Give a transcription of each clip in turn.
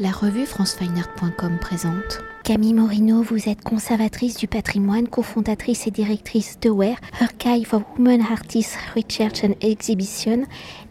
La revue francefineart.com présente. Camille Morino, vous êtes conservatrice du patrimoine, cofondatrice et directrice de WARE, Archive of Women Artists Research and Exhibition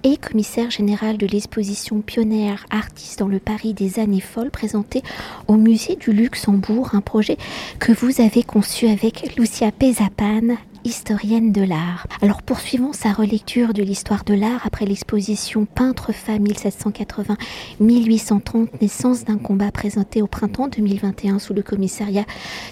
et commissaire générale de l'exposition Pionnière Artistes dans le Paris des années folles présentée au musée du Luxembourg, un projet que vous avez conçu avec Lucia Pezapan historienne de l'art. Alors poursuivons sa relecture de l'histoire de l'art après l'exposition Peintre-femme 1780-1830, naissance d'un combat présenté au printemps 2021 sous le commissariat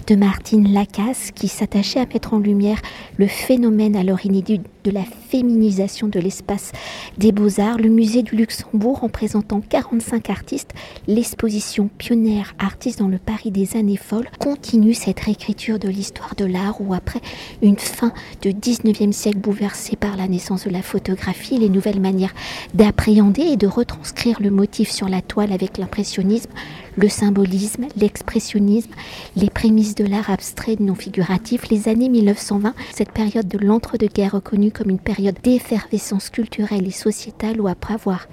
de Martine Lacasse qui s'attachait à mettre en lumière le phénomène alors inédit de la féminisation de l'espace des beaux-arts. Le musée du Luxembourg en présentant 45 artistes, l'exposition pionnière Artistes dans le Paris des années folles continue cette réécriture de l'histoire de l'art où après une fin de 19e siècle bouleversé par la naissance de la photographie, les nouvelles manières d'appréhender et de retranscrire le motif sur la toile avec l'impressionnisme, le symbolisme, l'expressionnisme, les prémices de l'art abstrait non figuratif, les années 1920, cette période de l'entre-deux-guerres reconnue comme une période d'effervescence culturelle et sociétale où après avoir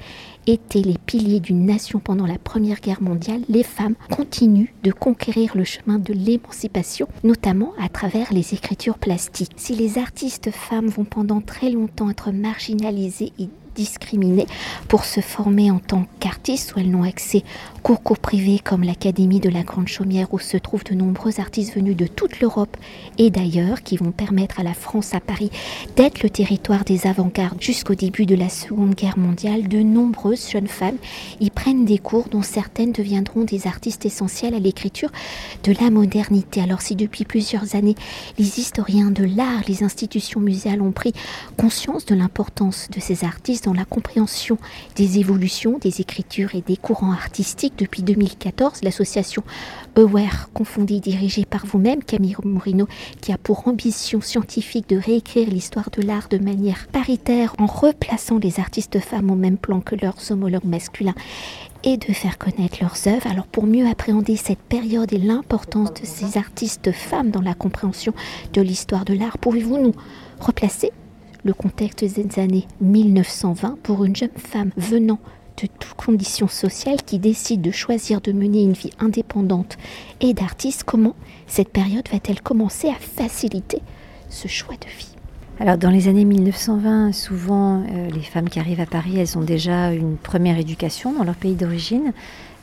étaient les piliers d'une nation pendant la Première Guerre mondiale, les femmes continuent de conquérir le chemin de l'émancipation, notamment à travers les écritures plastiques. Si les artistes femmes vont pendant très longtemps être marginalisées et discriminées pour se former en tant qu'artistes où elles n'ont accès qu'aux cours privés comme l'Académie de la Grande Chaumière où se trouvent de nombreux artistes venus de toute l'Europe et d'ailleurs qui vont permettre à la France à Paris d'être le territoire des avant-gardes jusqu'au début de la Seconde Guerre mondiale. De nombreuses jeunes femmes y prennent des cours dont certaines deviendront des artistes essentiels à l'écriture de la modernité. Alors si depuis plusieurs années les historiens de l'art, les institutions muséales ont pris conscience de l'importance de ces artistes, dans la compréhension des évolutions des écritures et des courants artistiques. Depuis 2014, l'association Aware, confondue dirigée par vous-même, Camille Morino, qui a pour ambition scientifique de réécrire l'histoire de l'art de manière paritaire en replaçant les artistes femmes au même plan que leurs homologues masculins et de faire connaître leurs œuvres. Alors pour mieux appréhender cette période et l'importance de ces artistes femmes dans la compréhension de l'histoire de l'art, pouvez-vous nous replacer le contexte des années 1920 pour une jeune femme venant de toutes conditions sociales qui décide de choisir de mener une vie indépendante et d'artiste, comment cette période va-t-elle commencer à faciliter ce choix de vie? Alors dans les années 1920, souvent euh, les femmes qui arrivent à Paris, elles ont déjà une première éducation dans leur pays d'origine.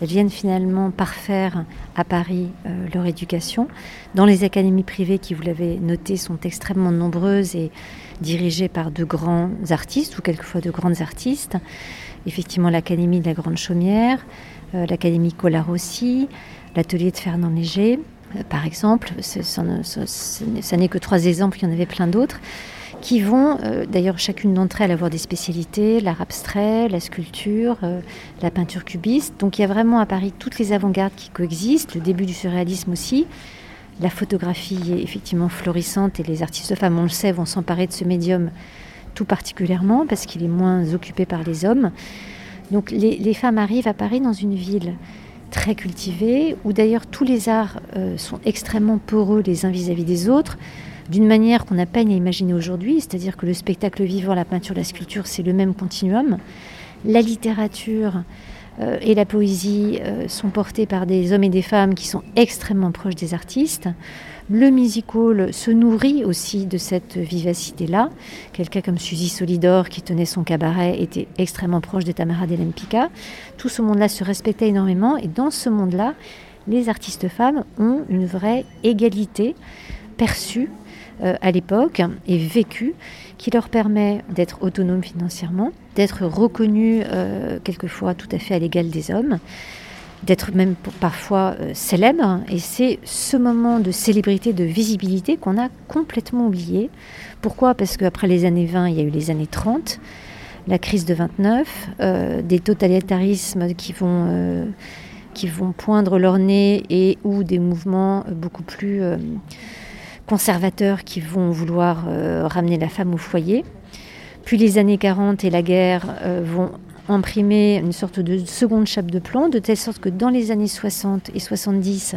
Elles viennent finalement parfaire à Paris euh, leur éducation. Dans les académies privées qui, vous l'avez noté, sont extrêmement nombreuses et dirigées par de grands artistes ou quelquefois de grandes artistes. Effectivement, l'Académie de la Grande Chaumière, euh, l'Académie Colarossi, l'atelier de Fernand Léger, par exemple. Ce n'est que trois exemples, il y en avait plein d'autres qui vont, euh, d'ailleurs chacune d'entre elles, avoir des spécialités, l'art abstrait, la sculpture, euh, la peinture cubiste. Donc il y a vraiment à Paris toutes les avant-gardes qui coexistent, le début du surréalisme aussi. La photographie est effectivement florissante et les artistes femmes, on le sait, vont s'emparer de ce médium tout particulièrement parce qu'il est moins occupé par les hommes. Donc les, femmes arrivent à Paris dans une ville très cultivée, où d'ailleurs tous les arts euh, sont extrêmement poreux les uns vis à -vis des autres d'une manière qu'on n'a peine à imaginer aujourd'hui, c'est-à-dire que le spectacle vivant, la peinture, la sculpture, c'est le même continuum. La littérature euh, et la poésie euh, sont portées par des hommes et des femmes qui sont extrêmement proches des artistes. Le musical se nourrit aussi de cette vivacité-là. Quelqu'un comme Suzy Solidor, qui tenait son cabaret, était extrêmement proche des Tamara Delempicka. Tout ce monde-là se respectait énormément, et dans ce monde-là, les artistes femmes ont une vraie égalité perçue à l'époque et vécu qui leur permet d'être autonomes financièrement, d'être reconnus euh, quelquefois tout à fait à l'égal des hommes, d'être même parfois euh, célèbres. Et c'est ce moment de célébrité, de visibilité qu'on a complètement oublié. Pourquoi? Parce qu'après les années 20, il y a eu les années 30, la crise de 29, des totalitarismes qui vont, qui vont poindre leur nez et ou des mouvements beaucoup plus conservateurs qui vont vouloir euh, ramener la femme au foyer. Puis les années 40 et la guerre euh, vont imprimer une sorte de seconde chape de plomb, de telle sorte que dans les années 60 et 70,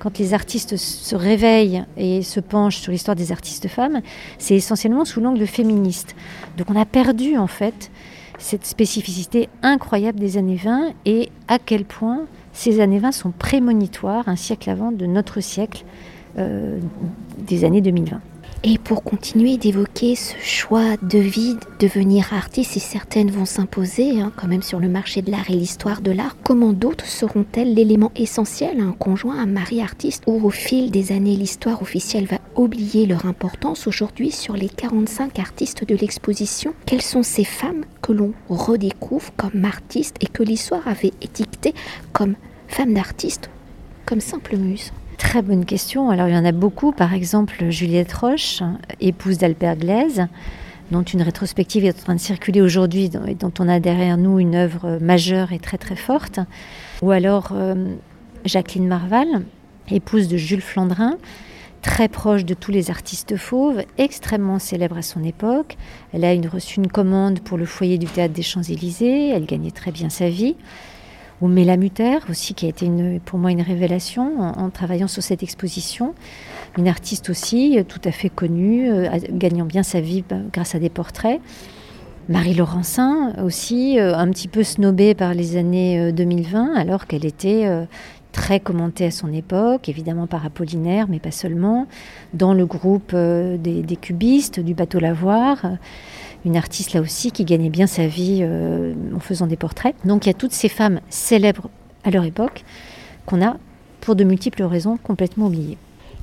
quand les artistes se réveillent et se penchent sur l'histoire des artistes femmes, c'est essentiellement sous l'angle féministe. Donc on a perdu en fait cette spécificité incroyable des années 20 et à quel point ces années 20 sont prémonitoires un siècle avant de notre siècle, des années 2020. Et pour continuer d'évoquer ce choix de vie, devenir artiste, si certaines vont s'imposer hein, quand même sur le marché de l'art et l'histoire de l'art, comment d'autres seront-elles l'élément essentiel à un conjoint, un mari artiste, ou au fil des années l'histoire officielle va oublier leur importance aujourd'hui sur les 45 artistes de l'exposition? Quelles sont ces femmes que l'on redécouvre comme artistes et que l'histoire avait étiquetées comme femmes d'artistes, comme simples muses? Très bonne question. Alors il y en a beaucoup. Par exemple, Juliette Roche, épouse d'Albert Glaise, dont une rétrospective est en train de circuler aujourd'hui et dont on a derrière nous une œuvre majeure et très très forte. Ou alors euh, Jacqueline Marval, épouse de Jules Flandrin, très proche de tous les artistes fauves, extrêmement célèbre à son époque. Elle a reçu une commande pour le foyer du théâtre des Champs-Élysées, elle gagnait très bien sa vie ou Mutter aussi, qui a été pour moi une révélation en, travaillant sur cette exposition. Une artiste aussi, tout à fait connue, euh, gagnant bien sa vie bah, grâce à des portraits. Marie Laurencin aussi, euh, un petit peu snobée par les années 2020, euh, alors qu'elle était très commentée à son époque, évidemment par Apollinaire, mais pas seulement, dans le groupe des, des, cubistes, du bateau Lavoir une artiste là aussi qui gagnait bien sa vie euh, en faisant des portraits. Donc il y a toutes ces femmes célèbres à leur époque qu'on a, pour de multiples raisons, complètement oubliées.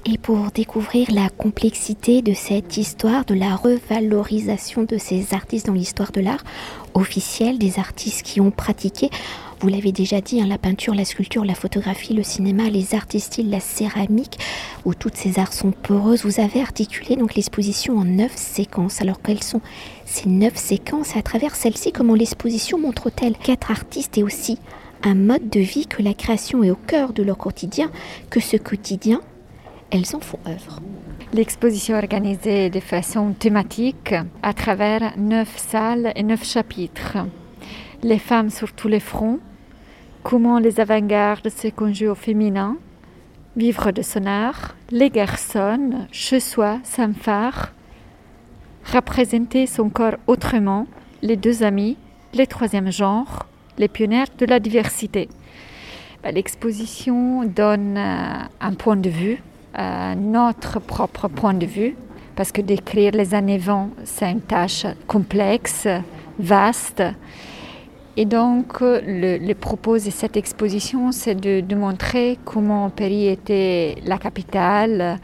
Et pour découvrir la complexité de cette histoire, de la revalorisation de ces artistes dans l'histoire de l'art officielle, des artistes qui ont pratiqué, vous l'avez déjà dit, hein, la peinture, la sculpture, la photographie, le cinéma, les arts textiles, la céramique, où toutes ces arts sont poreuses. Vous avez articulé donc l'exposition en neuf séquences. Alors quelles sont ces neuf séquences? Et à travers celles-ci, comment l'exposition montre-t-elle quatre artistes et aussi un mode de vie que la création est au cœur de leur quotidien, que ce quotidien, elles en font œuvre? L'exposition est organisée de façon thématique à travers neuf salles et neuf chapitres. Les femmes sur tous les fronts, comment les avant-gardes se conjuguent au féminin, vivre de son art, les garçons, chez soi, sans phare, représenter son corps autrement, les deux amis, les troisième genres, les pionniers de la diversité. Ben, l'exposition donne euh, un point de vue, euh, notre propre point de vue, parce que décrire les années 20, c'est une tâche complexe, vaste. Et donc, le, le, propos de cette exposition, c'est de, montrer comment Paris était la capitale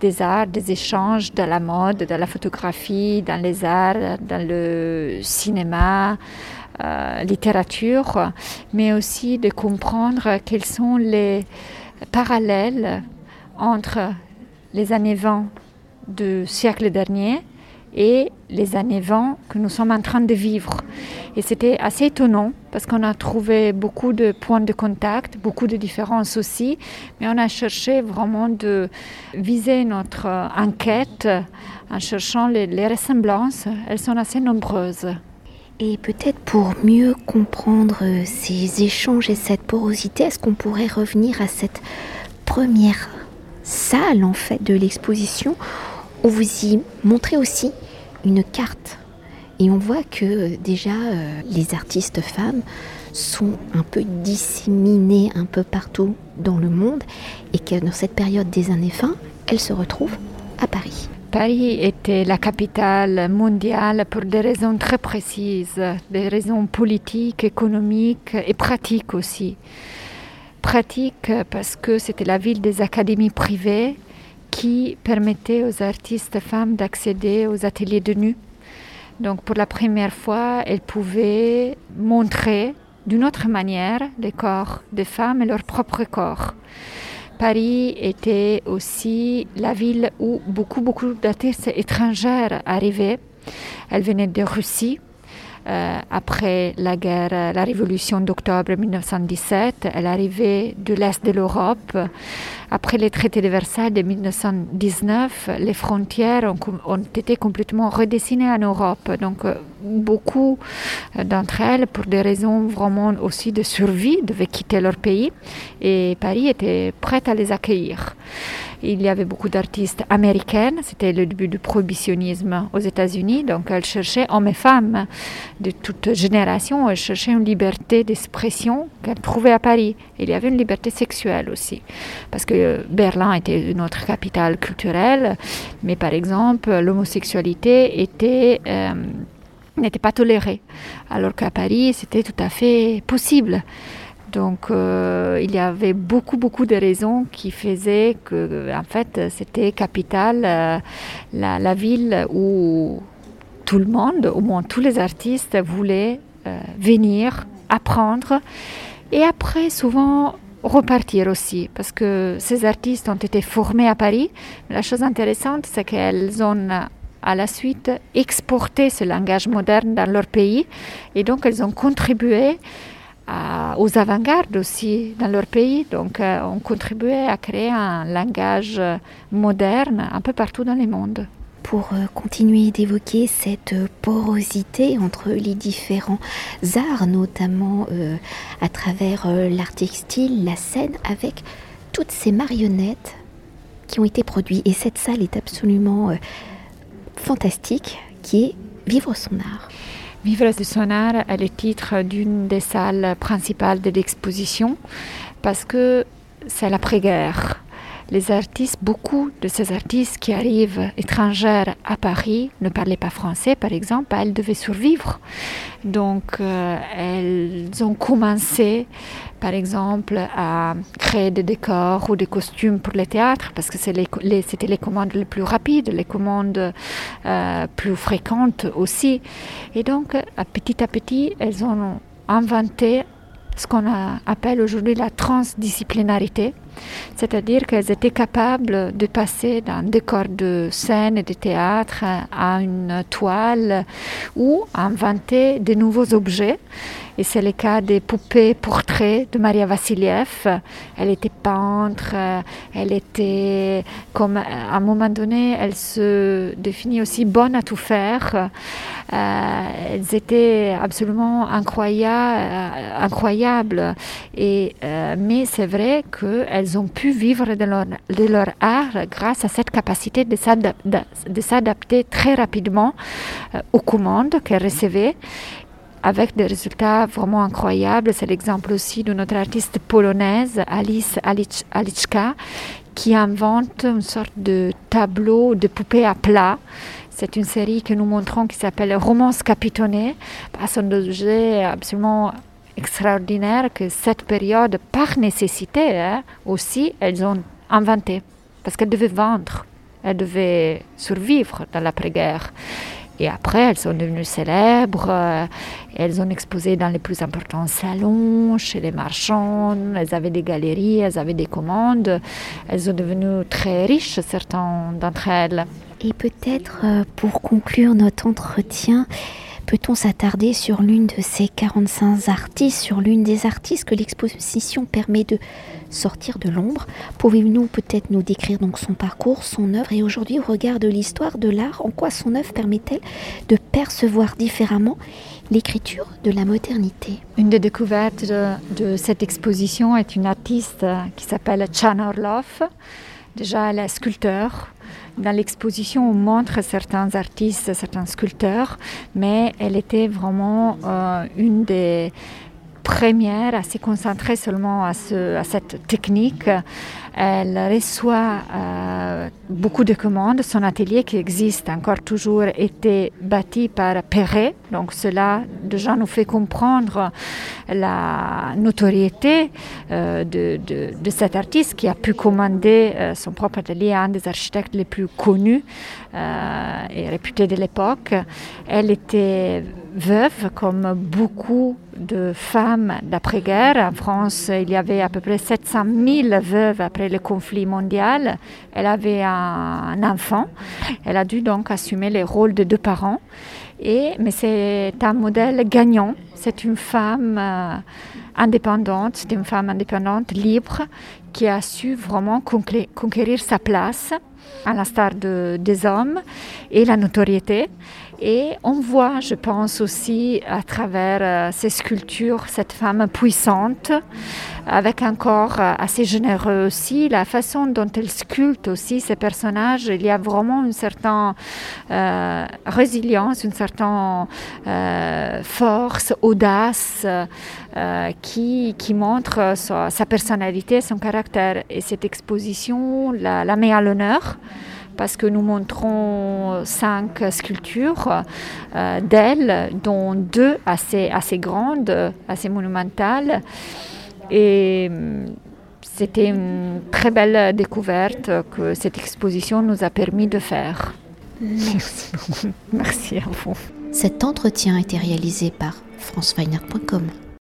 des arts, des échanges, de la mode, de la photographie, dans les arts, dans le cinéma, euh, littérature, mais aussi de comprendre quels sont les parallèles entre les années 20 du siècle dernier et les années 20 que nous sommes en train de vivre. Et c'était assez étonnant parce qu'on a trouvé beaucoup de points de contact, beaucoup de différences aussi, mais on a cherché vraiment de viser notre enquête en cherchant les, ressemblances. Elles sont assez nombreuses. Et peut-être pour mieux comprendre ces échanges et cette porosité, est-ce qu'on pourrait revenir à cette première salle en fait de l'exposition où vous y montrez aussi une carte. Et on voit que déjà euh, les artistes femmes sont un peu disséminées un peu partout dans le monde et que dans cette période des années fin, elles se retrouvent à Paris. Paris était la capitale mondiale pour des raisons très précises, des raisons politiques, économiques et pratiques aussi. Pratique parce que c'était la ville des académies privées qui permettait aux artistes femmes d'accéder aux ateliers de nu. Donc pour la première fois, elles pouvaient montrer d'une autre manière les corps des femmes et leur propre corps. Paris était aussi la ville où beaucoup, beaucoup d'artistes étrangères arrivaient. Elles venaient de Russie, euh, après la guerre, la révolution d'octobre 1917. Elle arrivait de l'Est de l'Europe. Après les traités de Versailles de 1919, les frontières ont, été complètement redessinées en Europe. Donc, euh, beaucoup euh, d'entre elles, pour des raisons vraiment aussi de survie, devaient quitter leur pays. Et Paris était prête à les accueillir. Il y avait beaucoup d'artistes américaines. C'était le début du prohibitionnisme aux États-Unis. Donc, elles cherchaient, hommes et femmes de toute génération, elles cherchaient une liberté d'expression qu'elles trouvaient à Paris. Il y avait une liberté sexuelle aussi. Parce que Berlin était une autre capitale culturelle. Mais par exemple, l'homosexualité. Euh, n'était pas tolérée. Alors qu'à Paris, c'était tout à fait possible. Donc euh, il y avait beaucoup beaucoup de raisons qui faisaient que en fait c'était capitale euh, la, ville où tout le monde, au moins tous les artistes voulaient euh, venir apprendre et après souvent repartir aussi parce que ces artistes ont été formés à Paris. La chose intéressante c'est qu'elles ont à la suite exporté ce langage moderne dans leur pays et donc elles ont contribué aux avant-gardes aussi dans leur pays. Donc, euh, on contribuait à créer un langage moderne un peu partout dans le monde. Pour euh, continuer d'évoquer cette porosité entre les différents arts, notamment euh, à travers l'art textile, la scène, avec toutes ces marionnettes qui ont été produites. Et cette salle est absolument fantastique, qui est Vivre son art. Vivre de son art est le titre d'une des salles principales de l'exposition parce que c'est l'après-guerre. Les artistes, beaucoup de ces artistes qui arrivent étrangères à Paris ne parlaient pas français, par exemple, elles devaient survivre. Donc, euh, elles ont commencé, par exemple, à créer des décors ou des costumes pour le théâtre, parce que c'était les, commandes les plus rapides, les commandes euh, plus fréquentes aussi. Et donc, petit à petit, elles ont inventé ce qu'on appelle aujourd'hui la transdisciplinarité, c'est-à-dire qu'elles étaient capables de passer d'un décor de scène et de théâtre à une toile ou inventer de nouveaux objets et c'est le cas des poupées portraits de Maria Vassiliev. Elle était peintre, elle était, comme à un moment donné, elle se définit aussi bonne à tout faire. Euh, elles étaient absolument incroyables, incroyables. Et, euh, mais c'est vrai qu'elles ont pu vivre de leur, art grâce à cette capacité de s'adapter très rapidement euh, aux commandes qu'elles recevaient avec des résultats vraiment incroyables. C'est l'exemple aussi de notre artiste polonaise, Alice Aliczka, qui invente une sorte de tableau de poupée à plat. C'est une série que nous montrons qui s'appelle Romance capitonnée. Un objet absolument extraordinaire que cette période, par nécessité hein, aussi, elles ont inventé. Parce qu'elles devaient vendre, elles devaient survivre dans l'après-guerre. Et après, elles sont devenues célèbres. Euh, elles ont exposé dans les plus importants salons, chez les marchands. Elles avaient des galeries, elles avaient des commandes. Elles sont devenues très riches, certains d'entre elles. Et peut-être euh, pour conclure notre entretien, peut-on s'attarder sur l'une de ces 45 artistes, sur l'une des artistes que l'exposition permet de sortir de l'ombre? Pouvez-vous peut-être nous décrire donc son parcours, son œuvre? Et aujourd'hui au regard de l'histoire de l'art, en quoi son œuvre permet-elle de percevoir différemment l'écriture de la modernité? Une des découvertes de, cette exposition est une artiste qui s'appelle Chan Orloff. Déjà, elle est sculpteur dans l'exposition, on montre certains artistes, certains sculpteurs, mais elle était vraiment euh, une des premières à se concentrer seulement à, ce, à cette technique. Elle reçoit euh, beaucoup de commandes. Son atelier qui existe encore toujours était bâti par Perret. Donc cela déjà nous fait comprendre la notoriété euh, de, cet artiste qui a pu commander euh, son propre atelier à un des architectes les plus connus et réputés de l'époque. Elle était veuve comme beaucoup de femmes d'après-guerre. En France, il y avait à peu près 700 000 veuves après le conflit mondial. Elle avait un, enfant. Elle a dû donc assumer les rôles de deux parents. Et, mais c'est un modèle gagnant. C'est une femme euh, indépendante, c'est une femme indépendante, libre, qui a su vraiment conquérir sa place à l'instar de, des hommes et la notoriété. Et on voit, je pense aussi, à travers euh, ces sculptures, cette femme puissante, avec un corps euh, assez généreux aussi, la façon dont elle sculpte aussi ces personnages, il y a vraiment une certaine euh, résilience, une certaine force, audace qui, qui, montre sa, personnalité, son caractère. Et cette exposition la, la met à l'honneur parce que nous montrons cinq sculptures euh, d'elle, dont deux assez, assez grandes, assez monumentales. Et hum, c'était une très belle découverte que cette exposition nous a permis de faire. Merci. Merci à vous. Cet entretien a été réalisé par franceweiner.com.